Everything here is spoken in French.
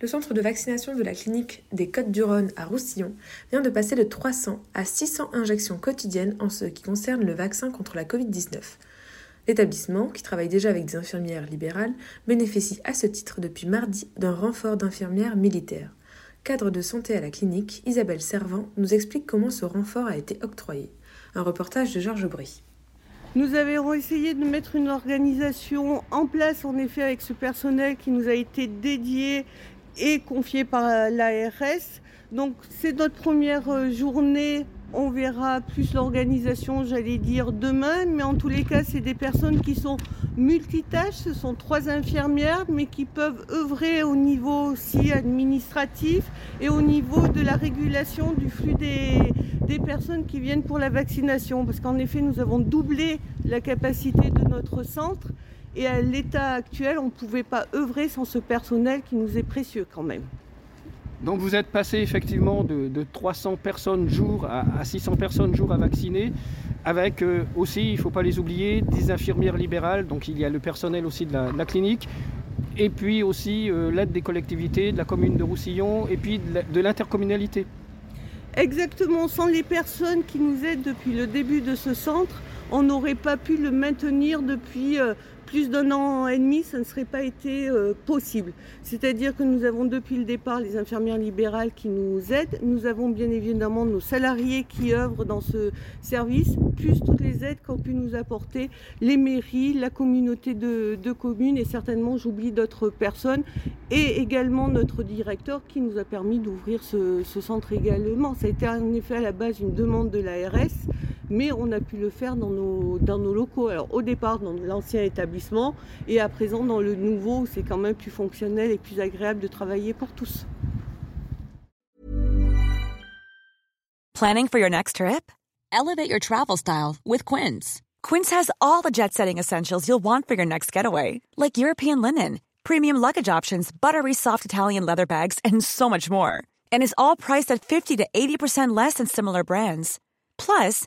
le centre de vaccination de la clinique des Côtes-du-Rhône à Roussillon vient de passer de 300 à 600 injections quotidiennes en ce qui concerne le vaccin contre la Covid-19. L'établissement, qui travaille déjà avec des infirmières libérales, bénéficie à ce titre depuis mardi d'un renfort d'infirmières militaires. Cadre de santé à la clinique, Isabelle Servant nous explique comment ce renfort a été octroyé. Un reportage de Georges Brie. Nous avons essayé de mettre une organisation en place, en effet, avec ce personnel qui nous a été dédié et confié par l'ARS. Donc c'est notre première euh, journée on verra plus l'organisation, j'allais dire, demain. Mais en tous les cas, c'est des personnes qui sont multitâches. Ce sont trois infirmières, mais qui peuvent œuvrer au niveau aussi administratif et au niveau de la régulation du flux des, des personnes qui viennent pour la vaccination. Parce qu'en effet, nous avons doublé la capacité de notre centre. Et à l'état actuel, on ne pouvait pas œuvrer sans ce personnel qui nous est précieux quand même. Donc vous êtes passé effectivement de, 300 personnes jour à, 600 personnes jour à vacciner, avec euh, aussi, il ne faut pas les oublier, des infirmières libérales, donc il y a le personnel aussi de la, clinique, et puis aussi euh, l'aide des collectivités, de la commune de Roussillon, et puis de l'intercommunalité. Exactement, sans les personnes qui nous aident depuis le début de ce centre, on n'aurait pas pu le maintenir depuis euh, plus d'un an et demi, ça ne serait pas été euh, possible. C'est-à-dire que nous avons depuis le départ les infirmières libérales qui nous aident, nous avons bien évidemment nos salariés qui œuvrent dans ce service, plus toutes les aides qu'ont pu nous apporter les mairies, la communauté de, communes et certainement j'oublie d'autres personnes et également notre directeur qui nous a permis d'ouvrir ce, ce centre également. Ça a été en effet à la base une demande de l'ARS mais on a pu le faire dans nos, dans nos locaux. Alors au départ dans l'ancien établissement et à présent dans le nouveau, c'est quand même plus fonctionnel et plus agréable de travailler pour tous. Planning for your next trip? Elevate your travel style with Quince. Quince has all the jet-setting essentials you'll want for your next getaway, like European linen, premium luggage options, buttery soft Italian leather bags, and so much more. And is all priced at 50 to 80% less than similar brands. Plus,